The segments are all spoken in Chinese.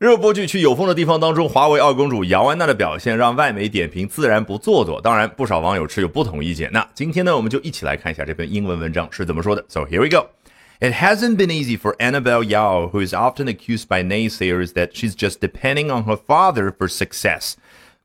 热播剧《去有风的地方》当中，华为二公主姚安娜的表现让外媒点评自然不做作。当然，不少网友持有不同意见。那今天呢，我们就一起来看一下这篇英文文章是怎么说的。So here we go. It hasn't been easy for Annabelle Yao, who is often accused by naysayers that she's just depending on her father for success.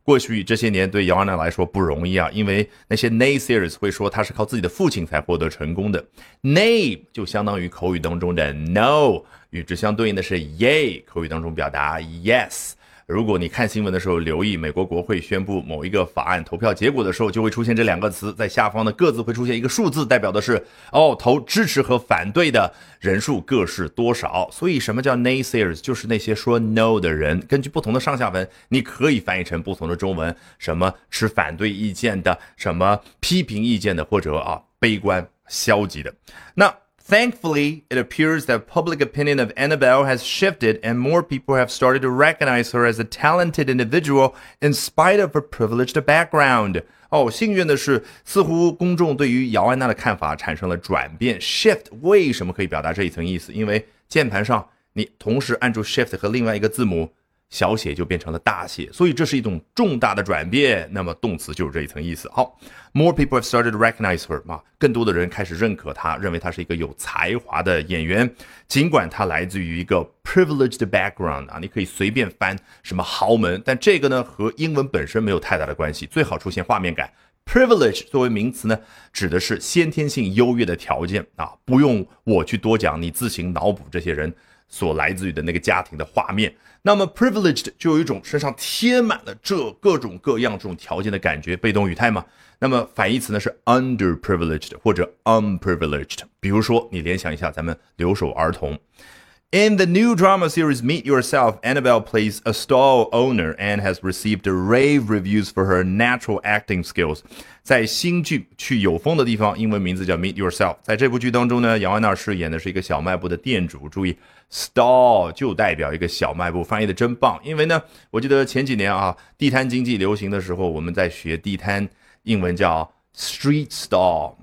过去这些年对姚安娜来说不容易啊，因为那些 naysayers 会说他是靠自己的父亲才获得成功的。nay 就相当于口语当中的 no。与之相对应的是 yay，口语当中表达 yes。如果你看新闻的时候留意，美国国会宣布某一个法案投票结果的时候，就会出现这两个词，在下方的各自会出现一个数字，代表的是哦，投支持和反对的人数各是多少。所以什么叫 naysayers？就是那些说 no 的人。根据不同的上下文，你可以翻译成不同的中文，什么持反对意见的，什么批评意见的，或者啊悲观消极的。那。Thankfully, it appears that public opinion of Annabelle has shifted and more people have started to recognize her as a talented individual in spite of her privileged background. 哦，幸运的是，似乎公众对于姚安娜的看法产生了转变。Shift 为什么可以表达这一层意思？因为键盘上你同时按住 Shift 和另外一个字母。 小写就变成了大写，所以这是一种重大的转变。那么动词就是这一层意思。好，More people have started to recognize her 啊，更多的人开始认可她，认为她是一个有才华的演员。尽管她来自于一个 privileged background 啊，你可以随便翻什么豪门，但这个呢和英文本身没有太大的关系。最好出现画面感。Privilege 作为名词呢，指的是先天性优越的条件啊，不用我去多讲，你自行脑补这些人。所来自于的那个家庭的画面，那么 privileged 就有一种身上贴满了这各种各样这种条件的感觉，被动语态嘛。那么反义词呢是 underprivileged 或者 unprivileged。比如说，你联想一下咱们留守儿童。In the new drama series Meet Yourself, Annabelle plays a stall owner and has received rave reviews for her natural acting skills. 在新剧《去有风的地方》，英文名字叫 Meet Yourself。在这部剧当中呢，姚安娜饰演的是一个小卖部的店主。注意，stall 就代表一个小卖部，翻译的真棒。因为呢，我记得前几年啊，地摊经济流行的时候，我们在学地摊，英文叫 street stall。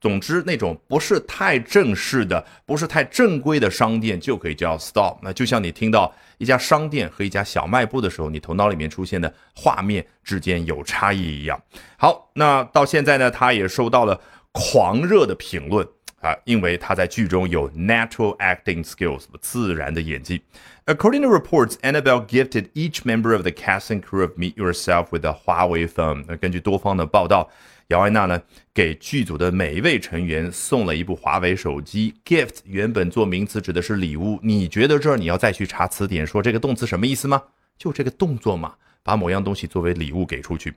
总之，那种不是太正式的、不是太正规的商店就可以叫 stop。那就像你听到一家商店和一家小卖部的时候，你头脑里面出现的画面之间有差异一样。好，那到现在呢，他也收到了狂热的评论啊，因为他在剧中有 natural acting skills，自然的演技。According to reports, Annabelle gifted each member of the cast and crew of Meet Yourself with a Huawei phone。那根据多方的报道。姚安娜呢，给剧组的每一位成员送了一部华为手机。Gift 原本做名词指的是礼物，你觉得这儿你要再去查词典，说这个动词什么意思吗？就这个动作嘛，把某样东西作为礼物给出去。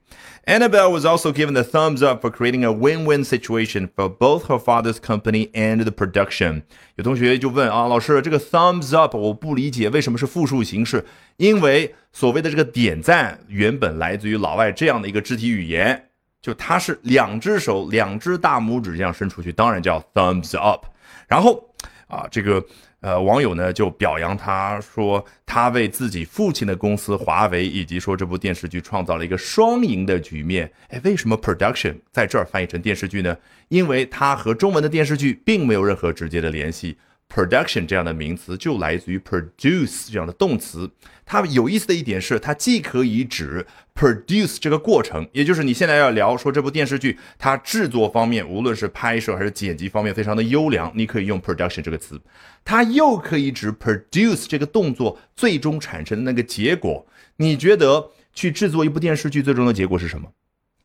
Annabelle was also given the thumbs up for creating a win-win situation for both her father's company and the production。有同学就问啊，老师，这个 thumbs up 我不理解，为什么是复数形式？因为所谓的这个点赞原本来自于老外这样的一个肢体语言。就他是两只手，两只大拇指这样伸出去，当然叫 thumbs up。然后啊，这个呃网友呢就表扬他说，他为自己父亲的公司华为以及说这部电视剧创造了一个双赢的局面。哎，为什么 production 在这儿翻译成电视剧呢？因为它和中文的电视剧并没有任何直接的联系。Production 这样的名词就来自于 produce 这样的动词。它有意思的一点是，它既可以指 produce 这个过程，也就是你现在要聊说这部电视剧它制作方面，无论是拍摄还是剪辑方面非常的优良，你可以用 production 这个词。它又可以指 produce 这个动作最终产生的那个结果。你觉得去制作一部电视剧最终的结果是什么？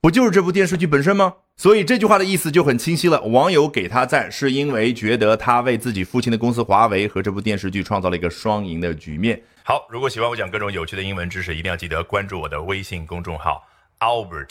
不就是这部电视剧本身吗？所以这句话的意思就很清晰了。网友给他赞，是因为觉得他为自己父亲的公司华为和这部电视剧创造了一个双赢的局面。好，如果喜欢我讲各种有趣的英文知识，一定要记得关注我的微信公众号 Albert。